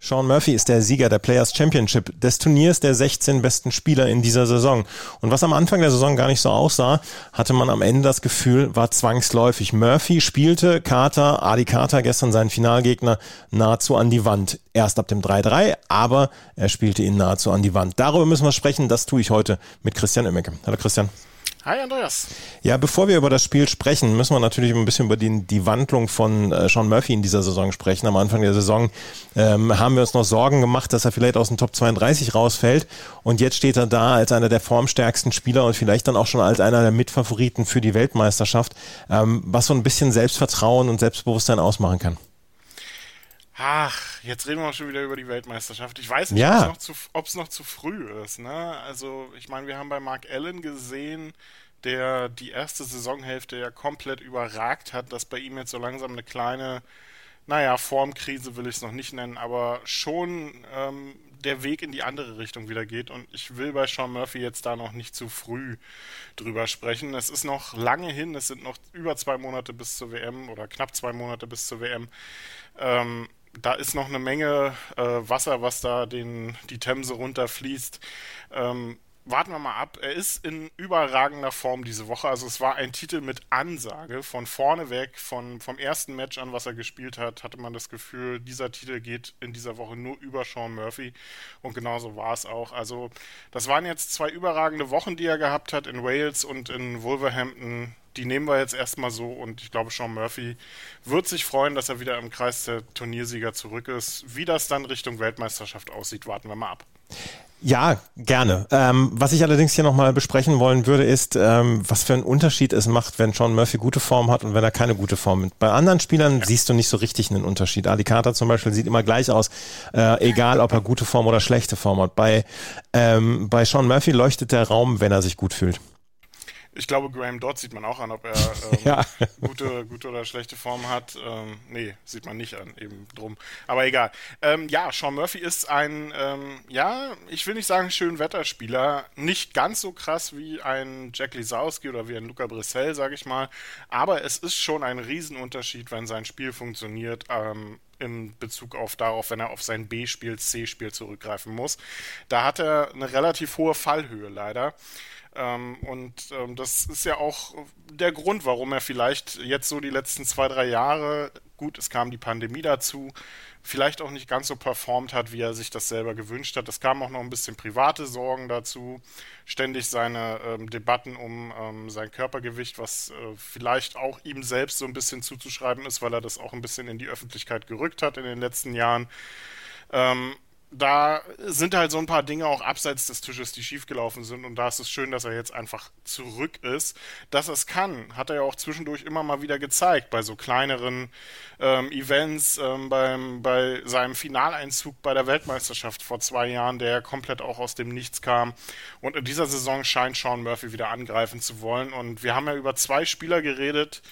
Sean Murphy ist der Sieger der Players Championship, des Turniers der 16 besten Spieler in dieser Saison. Und was am Anfang der Saison gar nicht so aussah, hatte man am Ende das Gefühl, war zwangsläufig. Murphy spielte Carter, Adi Carter, gestern seinen Finalgegner, nahezu an die Wand. Erst ab dem 3-3, aber er spielte ihn nahezu an die Wand. Darüber müssen wir sprechen, das tue ich heute mit Christian Immecke. Hallo Christian. Hi Andreas. Ja, bevor wir über das Spiel sprechen, müssen wir natürlich ein bisschen über die, die Wandlung von äh, Sean Murphy in dieser Saison sprechen. Am Anfang der Saison ähm, haben wir uns noch Sorgen gemacht, dass er vielleicht aus dem Top 32 rausfällt. Und jetzt steht er da als einer der formstärksten Spieler und vielleicht dann auch schon als einer der Mitfavoriten für die Weltmeisterschaft, ähm, was so ein bisschen Selbstvertrauen und Selbstbewusstsein ausmachen kann. Ach, jetzt reden wir schon wieder über die Weltmeisterschaft. Ich weiß nicht, ja. ob es noch, noch, zu früh ist. Ne? Also, ich meine, wir haben bei Mark Allen gesehen, der die erste Saisonhälfte ja komplett überragt hat, dass bei ihm jetzt so langsam eine kleine, naja, Formkrise will ich es noch nicht nennen, aber schon ähm, der Weg in die andere Richtung wieder geht. Und ich will bei Sean Murphy jetzt da noch nicht zu früh drüber sprechen. Es ist noch lange hin, es sind noch über zwei Monate bis zur WM oder knapp zwei Monate bis zur WM. Ähm, da ist noch eine Menge äh, Wasser, was da den, die Themse runterfließt. Ähm, warten wir mal ab. Er ist in überragender Form diese Woche. Also es war ein Titel mit Ansage. Von vorne weg, von, vom ersten Match an, was er gespielt hat, hatte man das Gefühl, dieser Titel geht in dieser Woche nur über Sean Murphy. Und genauso war es auch. Also das waren jetzt zwei überragende Wochen, die er gehabt hat in Wales und in Wolverhampton. Die nehmen wir jetzt erstmal so und ich glaube, Sean Murphy wird sich freuen, dass er wieder im Kreis der Turniersieger zurück ist. Wie das dann Richtung Weltmeisterschaft aussieht, warten wir mal ab. Ja, gerne. Ähm, was ich allerdings hier nochmal besprechen wollen würde, ist, ähm, was für einen Unterschied es macht, wenn Sean Murphy gute Form hat und wenn er keine gute Form hat. Bei anderen Spielern ja. siehst du nicht so richtig einen Unterschied. Ali Carter zum Beispiel sieht immer gleich aus, äh, egal ob er gute Form oder schlechte Form hat. Bei, ähm, bei Sean Murphy leuchtet der Raum, wenn er sich gut fühlt. Ich glaube, Graham Dodd sieht man auch an, ob er ähm, ja. gute, gute oder schlechte Form hat. Ähm, nee, sieht man nicht an, eben drum. Aber egal. Ähm, ja, Sean Murphy ist ein, ähm, ja, ich will nicht sagen schön Wetterspieler. Nicht ganz so krass wie ein Jack Lisowski oder wie ein Luca Brissell, sage ich mal. Aber es ist schon ein Riesenunterschied, wenn sein Spiel funktioniert. Ähm, in Bezug auf darauf, wenn er auf sein B-Spiel, C-Spiel zurückgreifen muss. Da hat er eine relativ hohe Fallhöhe leider. Ähm, und ähm, das ist ja auch der Grund, warum er vielleicht jetzt so die letzten zwei, drei Jahre, gut, es kam die Pandemie dazu, vielleicht auch nicht ganz so performt hat, wie er sich das selber gewünscht hat. Es kamen auch noch ein bisschen private Sorgen dazu, ständig seine ähm, Debatten um ähm, sein Körpergewicht, was äh, vielleicht auch ihm selbst so ein bisschen zuzuschreiben ist, weil er das auch ein bisschen in die Öffentlichkeit gerückt hat in den letzten Jahren. Ähm, da sind halt so ein paar Dinge auch abseits des Tisches, die schiefgelaufen sind. Und da ist es schön, dass er jetzt einfach zurück ist. Dass es kann, hat er ja auch zwischendurch immer mal wieder gezeigt, bei so kleineren ähm, Events, ähm, beim, bei seinem Finaleinzug bei der Weltmeisterschaft vor zwei Jahren, der komplett auch aus dem Nichts kam. Und in dieser Saison scheint Sean Murphy wieder angreifen zu wollen. Und wir haben ja über zwei Spieler geredet,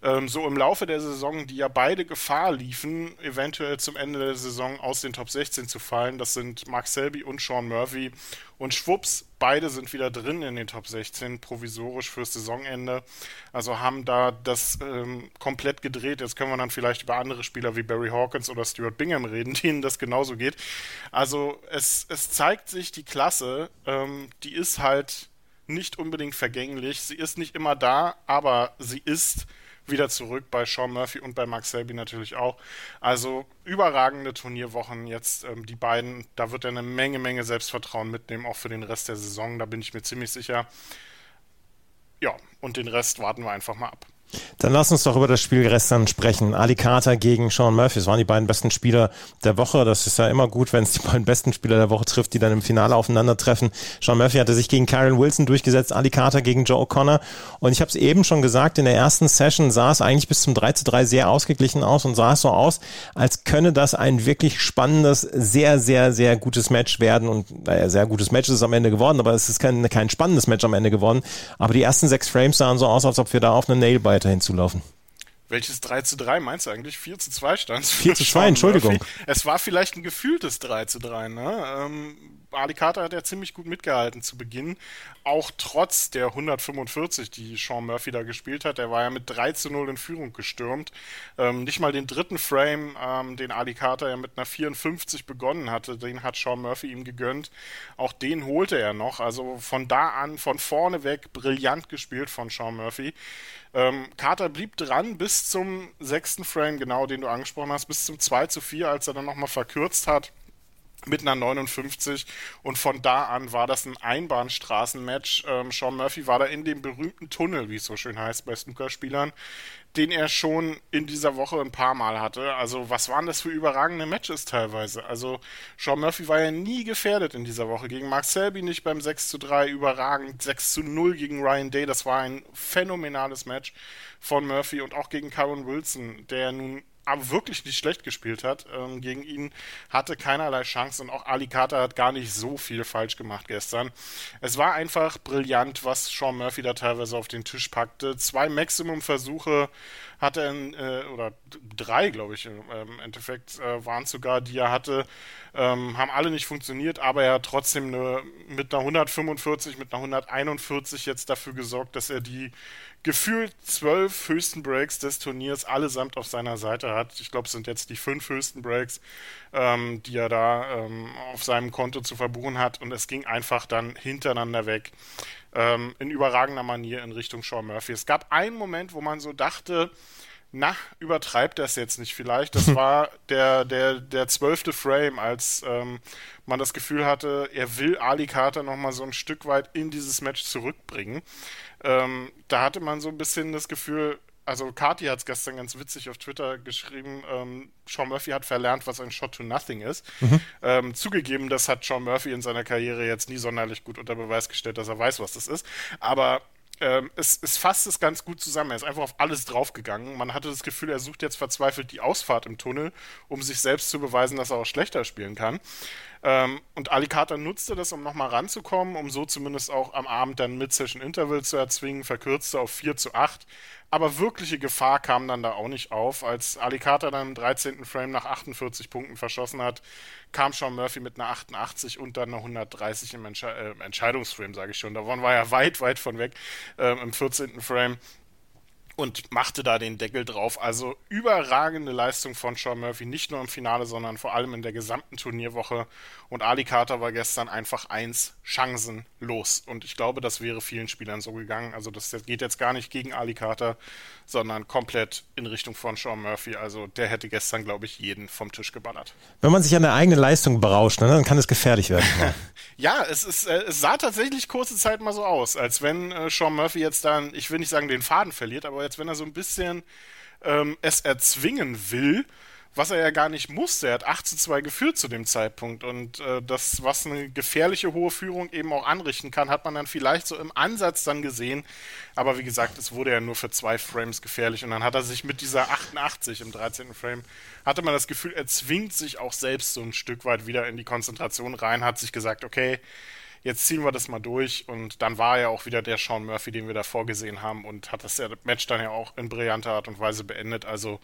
ähm, so im Laufe der Saison, die ja beide Gefahr liefen, eventuell zum Ende der Saison aus den Top 16 zu fallen. Das sind Mark Selby und Sean Murphy. Und schwupps, beide sind wieder drin in den Top 16, provisorisch fürs Saisonende. Also haben da das ähm, komplett gedreht. Jetzt können wir dann vielleicht über andere Spieler wie Barry Hawkins oder Stuart Bingham reden, denen das genauso geht. Also es, es zeigt sich, die Klasse, ähm, die ist halt nicht unbedingt vergänglich. Sie ist nicht immer da, aber sie ist wieder zurück bei Sean Murphy und bei Max Selby natürlich auch. Also überragende Turnierwochen jetzt ähm, die beiden. Da wird er eine Menge, Menge Selbstvertrauen mitnehmen, auch für den Rest der Saison. Da bin ich mir ziemlich sicher. Ja, und den Rest warten wir einfach mal ab. Dann lass uns doch über das Spiel gestern sprechen. Ali Carter gegen Sean Murphy. Das waren die beiden besten Spieler der Woche. Das ist ja immer gut, wenn es die beiden besten Spieler der Woche trifft, die dann im Finale aufeinandertreffen. Sean Murphy hatte sich gegen Karen Wilson durchgesetzt, Ali Carter gegen Joe O'Connor. Und ich habe es eben schon gesagt, in der ersten Session sah es eigentlich bis zum 3 zu 3 sehr ausgeglichen aus und sah es so aus, als könne das ein wirklich spannendes, sehr, sehr, sehr gutes Match werden. Und naja, sehr gutes Match ist es am Ende geworden, aber es ist kein, kein spannendes Match am Ende geworden. Aber die ersten sechs Frames sahen so aus, als ob wir da auf eine Nailbite weiterhin zulaufen. Welches 3 zu 3 meinst du eigentlich? 4 zu 2 stand es. 4 zu 2, Entschuldigung. Es war vielleicht ein gefühltes 3 zu 3, ne? Ähm, Ali Carter hat ja ziemlich gut mitgehalten zu Beginn. Auch trotz der 145, die Sean Murphy da gespielt hat. Er war ja mit 3 zu 0 in Führung gestürmt. Ähm, nicht mal den dritten Frame, ähm, den Ali Carter ja mit einer 54 begonnen hatte, den hat Sean Murphy ihm gegönnt. Auch den holte er noch. Also von da an, von vorne weg, brillant gespielt von Sean Murphy. Ähm, Carter blieb dran bis zum sechsten Frame, genau den du angesprochen hast, bis zum 2 zu 4, als er dann nochmal verkürzt hat mit einer 59 und von da an war das ein Einbahnstraßenmatch. Ähm, Sean Murphy war da in dem berühmten Tunnel, wie es so schön heißt bei Snookerspielern, den er schon in dieser Woche ein paar Mal hatte. Also was waren das für überragende Matches teilweise? Also Sean Murphy war ja nie gefährdet in dieser Woche. Gegen Mark Selby nicht beim 6 zu 3 überragend, 6 zu 0 gegen Ryan Day, das war ein phänomenales Match von Murphy und auch gegen Karen Wilson, der nun aber wirklich nicht schlecht gespielt hat. Ähm, gegen ihn hatte keinerlei Chance und auch Ali Carter hat gar nicht so viel falsch gemacht gestern. Es war einfach brillant, was Sean Murphy da teilweise auf den Tisch packte. Zwei Maximum-Versuche hatte er, äh, oder drei, glaube ich, im Endeffekt äh, waren es sogar, die er hatte, ähm, haben alle nicht funktioniert, aber er hat trotzdem eine, mit einer 145, mit einer 141 jetzt dafür gesorgt, dass er die gefühlt zwölf höchsten Breaks des Turniers allesamt auf seiner Seite hat. Ich glaube, es sind jetzt die fünf höchsten Breaks, ähm, die er da ähm, auf seinem Konto zu verbuchen hat. Und es ging einfach dann hintereinander weg ähm, in überragender Manier in Richtung Sean Murphy. Es gab einen Moment, wo man so dachte, na, übertreibt das jetzt nicht vielleicht. Das war der, der, der zwölfte Frame, als ähm, man das Gefühl hatte, er will Ali Carter nochmal so ein Stück weit in dieses Match zurückbringen. Ähm, da hatte man so ein bisschen das Gefühl, also Kati hat es gestern ganz witzig auf Twitter geschrieben, ähm, Sean Murphy hat verlernt, was ein Shot to Nothing ist. Mhm. Ähm, zugegeben, das hat Sean Murphy in seiner Karriere jetzt nie sonderlich gut unter Beweis gestellt, dass er weiß, was das ist. Aber ähm, es, es fasst es ganz gut zusammen. Er ist einfach auf alles draufgegangen. Man hatte das Gefühl, er sucht jetzt verzweifelt die Ausfahrt im Tunnel, um sich selbst zu beweisen, dass er auch schlechter spielen kann. Ähm, und Ali nutzte das, um nochmal ranzukommen, um so zumindest auch am Abend dann Mid-Session Interval zu erzwingen, verkürzte auf 4 zu 8. Aber wirkliche Gefahr kam dann da auch nicht auf. Als Ali dann im 13. Frame nach 48 Punkten verschossen hat, kam Sean Murphy mit einer 88 und dann einer 130 im Entsche äh, Entscheidungsframe, sage ich schon. Davon war er weit, weit von weg äh, im 14. Frame und machte da den Deckel drauf. Also überragende Leistung von Sean Murphy, nicht nur im Finale, sondern vor allem in der gesamten Turnierwoche. Und Ali Carter war gestern einfach eins chancenlos. Und ich glaube, das wäre vielen Spielern so gegangen. Also das geht jetzt gar nicht gegen Ali Carter, sondern komplett in Richtung von Sean Murphy. Also der hätte gestern, glaube ich, jeden vom Tisch geballert. Wenn man sich an der eigenen Leistung berauscht, ne, dann kann es gefährlich werden. ja, es, ist, äh, es sah tatsächlich kurze Zeit mal so aus, als wenn äh, Sean Murphy jetzt dann, ich will nicht sagen, den Faden verliert, aber jetzt, wenn er so ein bisschen ähm, es erzwingen will, was er ja gar nicht musste. Er hat 8 zu 2 geführt zu dem Zeitpunkt. Und äh, das, was eine gefährliche hohe Führung eben auch anrichten kann, hat man dann vielleicht so im Ansatz dann gesehen. Aber wie gesagt, es wurde ja nur für zwei Frames gefährlich. Und dann hat er sich mit dieser 88 im 13. Frame, hatte man das Gefühl, er zwingt sich auch selbst so ein Stück weit wieder in die Konzentration rein, hat sich gesagt, okay, jetzt ziehen wir das mal durch. Und dann war er auch wieder der Sean Murphy, den wir da vorgesehen haben und hat das Match dann ja auch in brillanter Art und Weise beendet. Also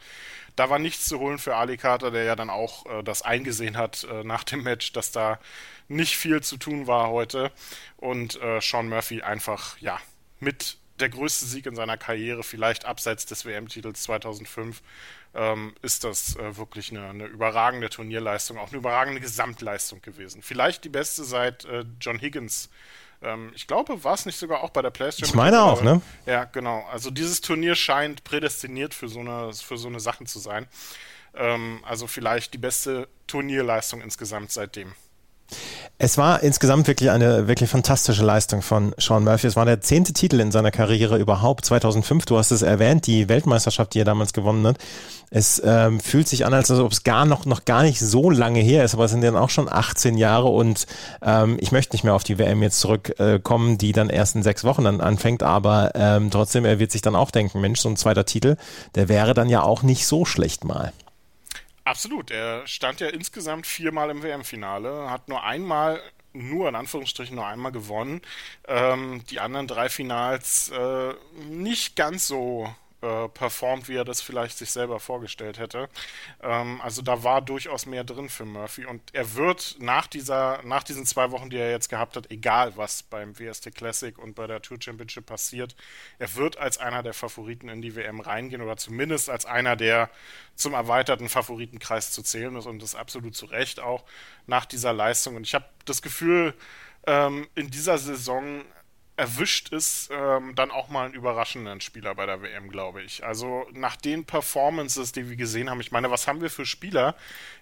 da war nichts zu holen für Ali Carter, der ja dann auch äh, das eingesehen hat äh, nach dem Match, dass da nicht viel zu tun war heute. Und äh, Sean Murphy einfach, ja, mit der größte Sieg in seiner Karriere, vielleicht abseits des WM-Titels 2005, ähm, ist das äh, wirklich eine, eine, überragende Turnierleistung, auch eine überragende Gesamtleistung gewesen. Vielleicht die beste seit äh, John Higgins. Ähm, ich glaube, war es nicht sogar auch bei der PlayStation? Ich meine auch, ne? Ja, genau. Also dieses Turnier scheint prädestiniert für so eine, für so eine Sachen zu sein. Ähm, also vielleicht die beste Turnierleistung insgesamt seitdem. Es war insgesamt wirklich eine wirklich fantastische Leistung von Sean Murphy. Es war der zehnte Titel in seiner Karriere überhaupt. 2005, du hast es erwähnt, die Weltmeisterschaft, die er damals gewonnen hat. Es ähm, fühlt sich an, als ob es gar noch, noch gar nicht so lange her ist, aber es sind dann auch schon 18 Jahre und ähm, ich möchte nicht mehr auf die WM jetzt zurückkommen, äh, die dann erst in sechs Wochen dann anfängt, aber ähm, trotzdem, er wird sich dann auch denken, Mensch, so ein zweiter Titel, der wäre dann ja auch nicht so schlecht mal. Absolut. Er stand ja insgesamt viermal im WM-Finale, hat nur einmal nur in Anführungsstrichen nur einmal gewonnen. Ähm, die anderen drei Finals äh, nicht ganz so äh, performt, wie er das vielleicht sich selber vorgestellt hätte. Ähm, also da war durchaus mehr drin für Murphy und er wird nach dieser, nach diesen zwei Wochen, die er jetzt gehabt hat, egal was beim WST Classic und bei der Tour Championship passiert, er wird als einer der Favoriten in die WM reingehen oder zumindest als einer, der zum erweiterten Favoritenkreis zu zählen ist und das absolut zu Recht auch nach dieser Leistung. Und ich habe das Gefühl, ähm, in dieser Saison erwischt ist ähm, dann auch mal einen überraschenden Spieler bei der WM, glaube ich. Also nach den Performances, die wir gesehen haben, ich meine, was haben wir für Spieler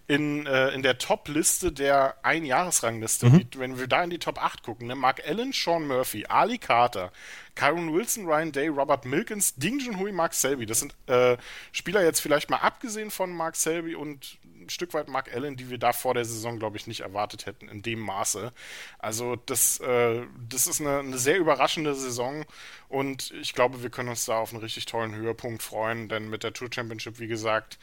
in, äh, in der Top-Liste der Einjahresrangliste, mhm. wenn wir da in die Top 8 gucken, ne? Mark Allen, Sean Murphy, Ali Carter, Kyron Wilson, Ryan Day, Robert Milkins, Ding Junhui, Mark Selby. Das sind äh, Spieler jetzt vielleicht mal abgesehen von Mark Selby und ein Stück weit Mark Allen, die wir da vor der Saison, glaube ich, nicht erwartet hätten in dem Maße. Also das, äh, das ist eine, eine, sehr überraschende Saison und ich glaube, wir können uns da auf einen richtig tollen Höhepunkt freuen, denn mit der Tour Championship, wie gesagt,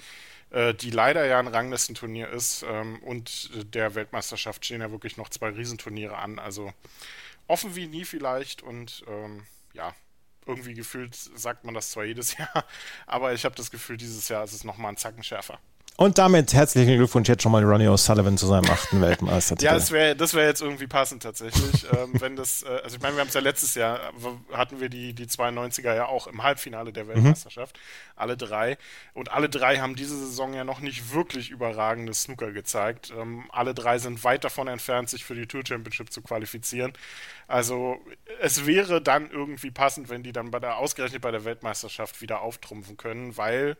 äh, die leider ja ein Ranglistenturnier ist ähm, und der Weltmeisterschaft stehen ja wirklich noch zwei Riesenturniere an. Also offen wie nie vielleicht und ähm, ja, irgendwie gefühlt sagt man das zwar jedes Jahr, aber ich habe das Gefühl, dieses Jahr ist es nochmal ein Zacken schärfer. Und damit herzlichen Glückwunsch jetzt schon mal Ronnie O'Sullivan zu seinem achten Weltmeistertitel. ja, das wäre das wär jetzt irgendwie passend tatsächlich. ähm, wenn das, äh, also ich meine, wir haben es ja letztes Jahr, hatten wir die, die 92er ja auch im Halbfinale der mhm. Weltmeisterschaft. Mhm. Alle drei. Und alle drei haben diese Saison ja noch nicht wirklich überragendes Snooker gezeigt. Ähm, alle drei sind weit davon entfernt, sich für die Tour Championship zu qualifizieren. Also es wäre dann irgendwie passend, wenn die dann bei der, ausgerechnet bei der Weltmeisterschaft wieder auftrumpfen können, weil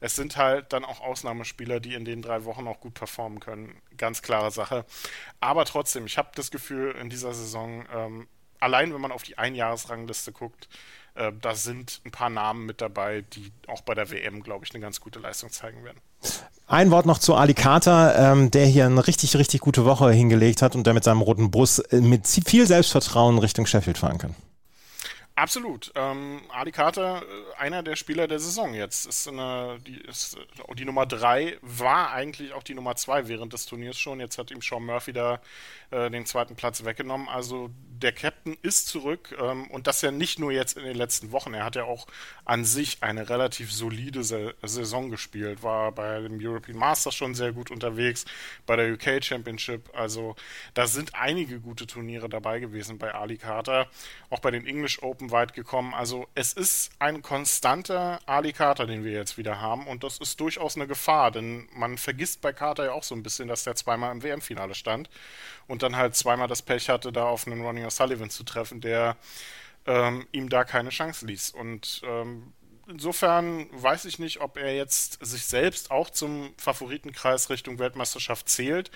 es sind halt dann auch Ausnahmespieler, die in den drei Wochen auch gut performen können. Ganz klare Sache. Aber trotzdem, ich habe das Gefühl, in dieser Saison, ähm, allein wenn man auf die Einjahresrangliste guckt, äh, da sind ein paar Namen mit dabei, die auch bei der WM, glaube ich, eine ganz gute Leistung zeigen werden. Ein Wort noch zu Ali Carter, ähm, der hier eine richtig, richtig gute Woche hingelegt hat und der mit seinem roten Bus äh, mit viel Selbstvertrauen Richtung Sheffield fahren kann. Absolut. Ähm, Adi Carter, äh, einer der Spieler der Saison jetzt, ist, eine, die, ist die Nummer drei, war eigentlich auch die Nummer zwei während des Turniers schon. Jetzt hat ihm Sean Murphy da äh, den zweiten Platz weggenommen. Also der Captain ist zurück ähm, und das ja nicht nur jetzt in den letzten Wochen. Er hat ja auch an sich eine relativ solide Sa Saison gespielt. War bei dem European Masters schon sehr gut unterwegs, bei der UK Championship. Also da sind einige gute Turniere dabei gewesen bei Ali Carter. Auch bei den English Open weit gekommen. Also es ist ein konstanter Ali Carter, den wir jetzt wieder haben und das ist durchaus eine Gefahr, denn man vergisst bei Carter ja auch so ein bisschen, dass der zweimal im WM-Finale stand und dann halt zweimal das Pech hatte, da auf einen Ronnie O'Sullivan zu treffen, der ähm, ihm da keine Chance ließ. Und ähm, insofern weiß ich nicht, ob er jetzt sich selbst auch zum Favoritenkreis Richtung Weltmeisterschaft zählt.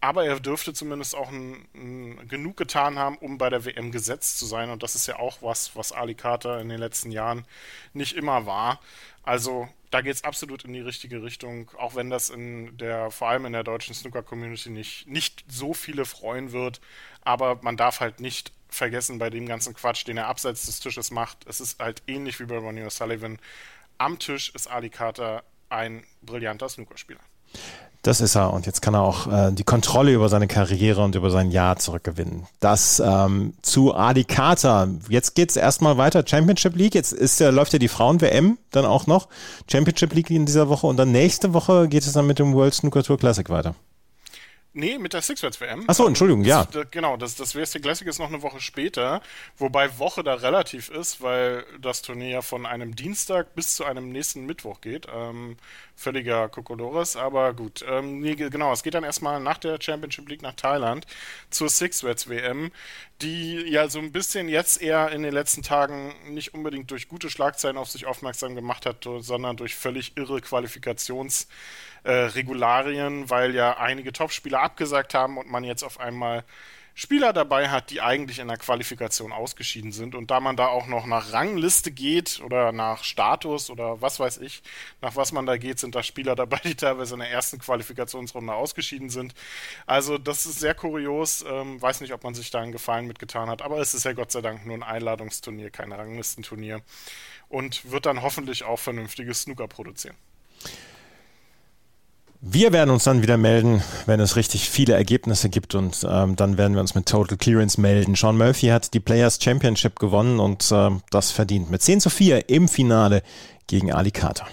Aber er dürfte zumindest auch ein, ein, genug getan haben, um bei der WM gesetzt zu sein. Und das ist ja auch was, was Ali Carter in den letzten Jahren nicht immer war. Also da geht es absolut in die richtige Richtung, auch wenn das in der, vor allem in der deutschen Snooker-Community nicht, nicht so viele freuen wird. Aber man darf halt nicht vergessen bei dem ganzen Quatsch, den er abseits des Tisches macht. Es ist halt ähnlich wie bei Ronnie O'Sullivan. Am Tisch ist Ali Carter ein brillanter Snookerspieler. Das ist er. Und jetzt kann er auch äh, die Kontrolle über seine Karriere und über sein Jahr zurückgewinnen. Das ähm, zu Adi Carter. Jetzt geht's erstmal weiter. Championship League. Jetzt ist, äh, läuft ja die Frauen-WM dann auch noch. Championship League in dieser Woche. Und dann nächste Woche geht es dann mit dem World Snooker Tour Classic weiter. Nee, mit der Sixwords-WM. Achso, Entschuldigung, ja. Das, genau, das, das WST Classic ist noch eine Woche später, wobei Woche da relativ ist, weil das Turnier ja von einem Dienstag bis zu einem nächsten Mittwoch geht. Ähm, völliger Kokolores, aber gut. Ähm, nee, genau, es geht dann erstmal nach der Championship League nach Thailand zur Sixwords-WM, die ja so ein bisschen jetzt eher in den letzten Tagen nicht unbedingt durch gute Schlagzeilen auf sich aufmerksam gemacht hat, sondern durch völlig irre Qualifikations- äh, weil ja einige Topspieler abgesagt haben und man jetzt auf einmal Spieler dabei hat, die eigentlich in der Qualifikation ausgeschieden sind. Und da man da auch noch nach Rangliste geht oder nach Status oder was weiß ich, nach was man da geht, sind da Spieler dabei, die teilweise in der ersten Qualifikationsrunde ausgeschieden sind. Also das ist sehr kurios. Ähm, weiß nicht, ob man sich da einen Gefallen mitgetan hat, aber es ist ja Gott sei Dank nur ein Einladungsturnier, kein Ranglistenturnier. Und wird dann hoffentlich auch vernünftiges Snooker produzieren. Wir werden uns dann wieder melden, wenn es richtig viele Ergebnisse gibt und ähm, dann werden wir uns mit Total Clearance melden. Sean Murphy hat die Players Championship gewonnen und äh, das verdient mit 10 zu 4 im Finale gegen Ali Carter.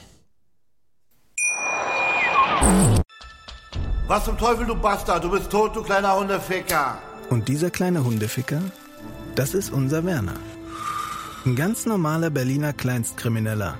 Was zum Teufel, du Bastard? Du bist tot, du kleiner Hundeficker. Und dieser kleine Hundeficker, das ist unser Werner. Ein ganz normaler Berliner Kleinstkrimineller